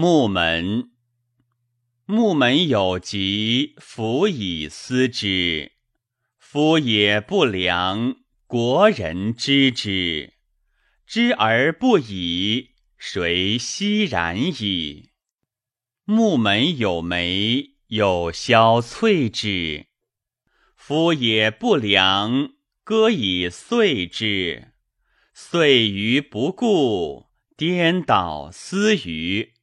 木门。木门有疾，弗以思之。夫也不良，国人知之，知而不已，谁悉然矣？木门有梅，有消翠之。夫也不良，歌以碎之。碎于不顾，颠倒思于。